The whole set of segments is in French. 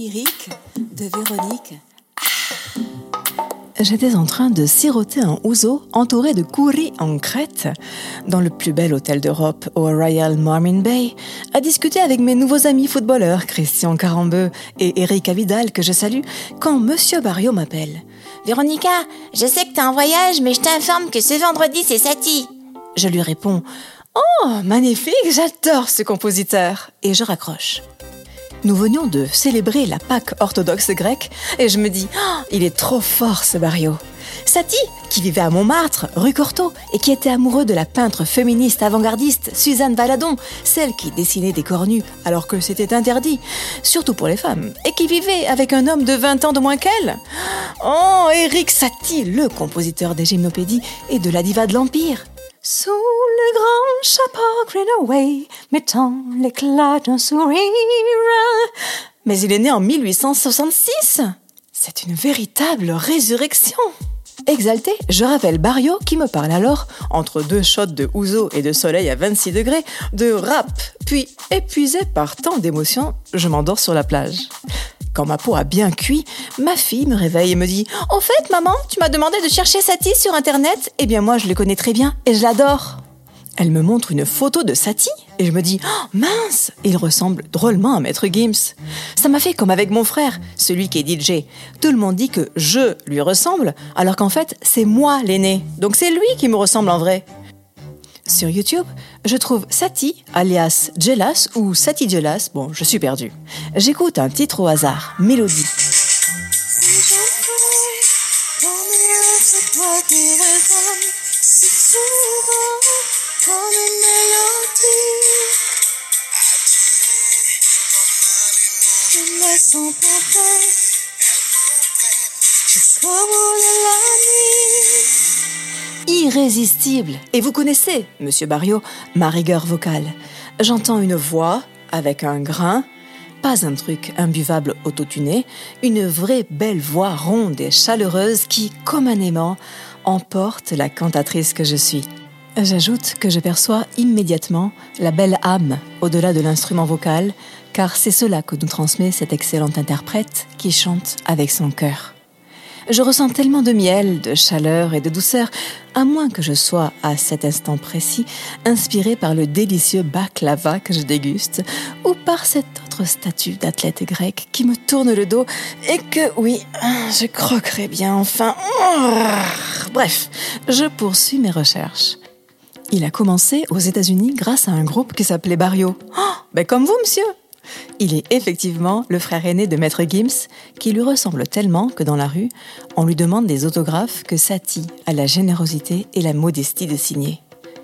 lyrique de Véronique. Ah. J'étais en train de siroter un ouzo entouré de curry en crête dans le plus bel hôtel d'Europe au Royal Marmin Bay, à discuter avec mes nouveaux amis footballeurs Christian Carambeu et Eric Avidal que je salue quand Monsieur Barrio m'appelle. Véronica, je sais que t'es en voyage, mais je t'informe que ce vendredi c'est Satie. Je lui réponds Oh, magnifique, j'adore ce compositeur et je raccroche. Nous venions de célébrer la Pâque orthodoxe grecque et je me dis, oh, il est trop fort ce Barrio. Satie, qui vivait à Montmartre, rue Cortot, et qui était amoureux de la peintre féministe avant-gardiste Suzanne Valadon, celle qui dessinait des corps nus alors que c'était interdit, surtout pour les femmes, et qui vivait avec un homme de 20 ans de moins qu'elle. Oh, Eric Satie, le compositeur des gymnopédies et de la diva de l'Empire. Chapeau mettant l'éclat d'un sourire. Mais il est né en 1866. C'est une véritable résurrection. Exalté, je rappelle Barrio qui me parle alors, entre deux shots de ouzo et de soleil à 26 degrés, de rap. Puis, épuisé par tant d'émotions, je m'endors sur la plage. Quand ma peau a bien cuit, ma fille me réveille et me dit Au fait, maman, tu m'as demandé de chercher Satie sur Internet Eh bien, moi, je le connais très bien et je l'adore. Elle me montre une photo de Satie et je me dis oh, mince, il ressemble drôlement à Maître Gims. Ça m'a fait comme avec mon frère, celui qui est DJ. Tout le monde dit que je lui ressemble, alors qu'en fait, c'est moi l'aîné. Donc c'est lui qui me ressemble en vrai. Sur YouTube, je trouve Sati, alias Jelas ou Sati Jelas. Bon, je suis perdu. J'écoute un titre au hasard, Mélodie. Irrésistible. Et vous connaissez, monsieur Barrio, ma rigueur vocale. J'entends une voix avec un grain, pas un truc imbuvable autotuné, une vraie belle voix ronde et chaleureuse qui, comme un aimant, emporte la cantatrice que je suis. J'ajoute que je perçois immédiatement la belle âme au-delà de l'instrument vocal, car c'est cela que nous transmet cette excellente interprète qui chante avec son cœur. Je ressens tellement de miel, de chaleur et de douceur, à moins que je sois, à cet instant précis, inspiré par le délicieux baklava que je déguste, ou par cette autre statue d'athlète grec qui me tourne le dos et que, oui, je croquerai bien enfin. Bref, je poursuis mes recherches. Il a commencé aux États-Unis grâce à un groupe qui s'appelait Barrio. Oh, ben comme vous, monsieur il est effectivement le frère aîné de Maître Gims, qui lui ressemble tellement que dans la rue, on lui demande des autographes que Satie a la générosité et la modestie de signer.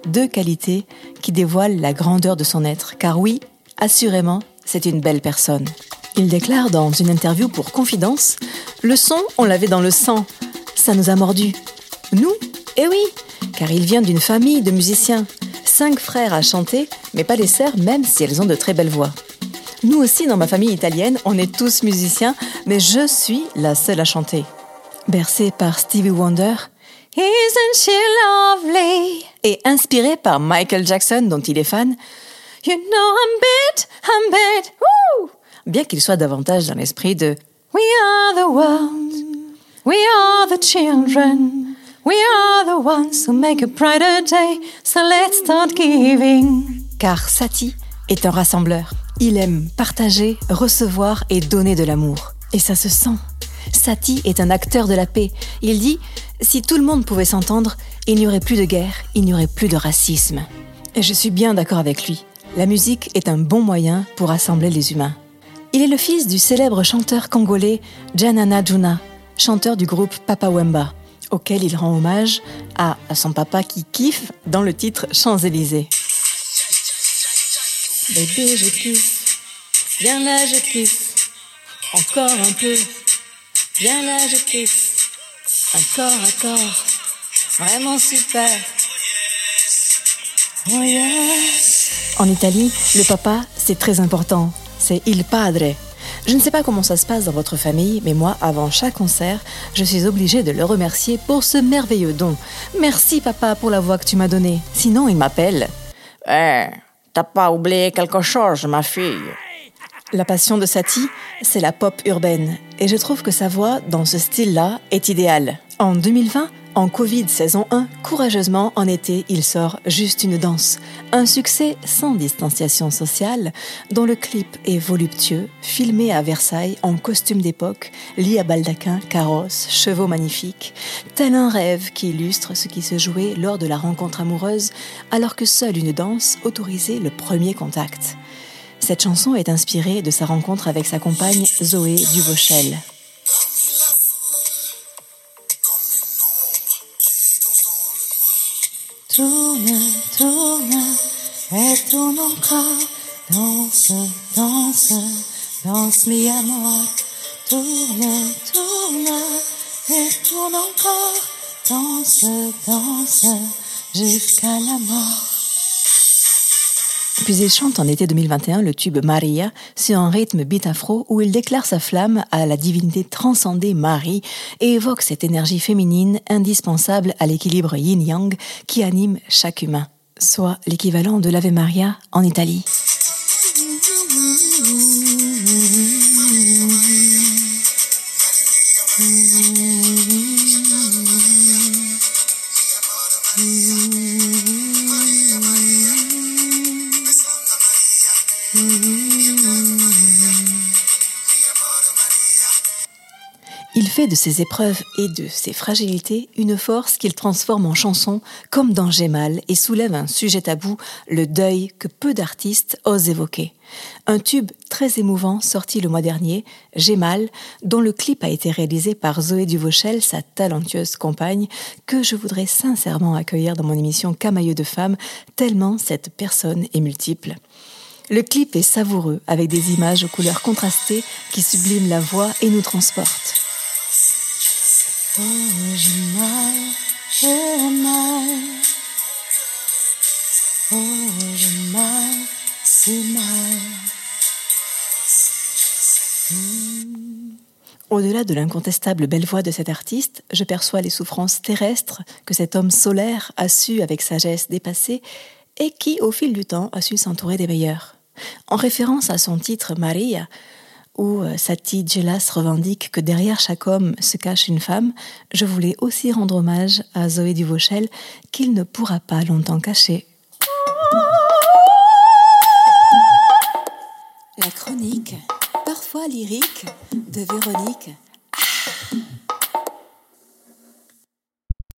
Deux qualités qui dévoilent la grandeur de son être, car oui, assurément, c'est une belle personne. Il déclare dans une interview pour Confidence Le son, on l'avait dans le sang. Ça nous a mordu. Nous Eh oui, car il vient d'une famille de musiciens. Cinq frères à chanter, mais pas les sœurs, même si elles ont de très belles voix. Nous aussi, dans ma famille italienne, on est tous musiciens, mais je suis la seule à chanter. Bercé par Stevie Wonder, Isn't she lovely? Et inspiré par Michael Jackson, dont il est fan, You know I'm I'm! Bien qu'il soit davantage dans l'esprit de We are the world, we are the children, we are the ones who make a brighter day, so let's start giving. Car Satie est un rassembleur. Il aime partager, recevoir et donner de l'amour. Et ça se sent. Satie est un acteur de la paix. Il dit Si tout le monde pouvait s'entendre, il n'y aurait plus de guerre, il n'y aurait plus de racisme. Et je suis bien d'accord avec lui. La musique est un bon moyen pour rassembler les humains. Il est le fils du célèbre chanteur congolais Janana Juna, chanteur du groupe Papa Wemba, auquel il rend hommage à son papa qui kiffe dans le titre Champs-Élysées. Bébé, je kiffe. Viens là, je kiffe. Encore un peu. Viens là, je kiffe. Encore, encore. Vraiment super. Oh yes. En Italie, le papa, c'est très important. C'est il padre. Je ne sais pas comment ça se passe dans votre famille, mais moi, avant chaque concert, je suis obligée de le remercier pour ce merveilleux don. Merci papa pour la voix que tu m'as donnée. Sinon, il m'appelle. Eh, T'as pas oublié quelque chose, ma fille? La passion de Satie, c'est la pop urbaine, et je trouve que sa voix, dans ce style-là, est idéale. En 2020, en Covid saison 1, courageusement en été, il sort Juste une danse. Un succès sans distanciation sociale, dont le clip est voluptueux, filmé à Versailles en costume d'époque, lit à baldaquin, carrosse, chevaux magnifiques, tel un rêve qui illustre ce qui se jouait lors de la rencontre amoureuse, alors que seule une danse autorisait le premier contact. Cette chanson est inspirée de sa rencontre avec sa compagne Zoé Duvauchel. Tourne, tourne, et tourne encore. Danse, danse, danse mi amor. Tourne, tourne, et tourne encore. Danse, danse, jusqu'à la mort. Puis il chante en été 2021 le tube Maria sur un rythme beat afro où il déclare sa flamme à la divinité transcendée Marie et évoque cette énergie féminine indispensable à l'équilibre yin-yang qui anime chaque humain, soit l'équivalent de l'Ave Maria en Italie. Fait de ses épreuves et de ses fragilités une force qu'il transforme en chanson comme dans J'ai mal et soulève un sujet tabou, le deuil que peu d'artistes osent évoquer. Un tube très émouvant sorti le mois dernier, J'ai mal, dont le clip a été réalisé par Zoé Duvauchel, sa talentueuse compagne, que je voudrais sincèrement accueillir dans mon émission Camailleux de femmes, tellement cette personne est multiple. Le clip est savoureux, avec des images aux couleurs contrastées qui subliment la voix et nous transportent. Au-delà de l'incontestable belle voix de cet artiste, je perçois les souffrances terrestres que cet homme solaire a su avec sagesse dépasser et qui, au fil du temps, a su s'entourer des meilleurs. En référence à son titre Maria, où euh, Satie Gelas revendique que derrière chaque homme se cache une femme, je voulais aussi rendre hommage à Zoé Duvauchel qu'il ne pourra pas longtemps cacher. La chronique, parfois lyrique, de Véronique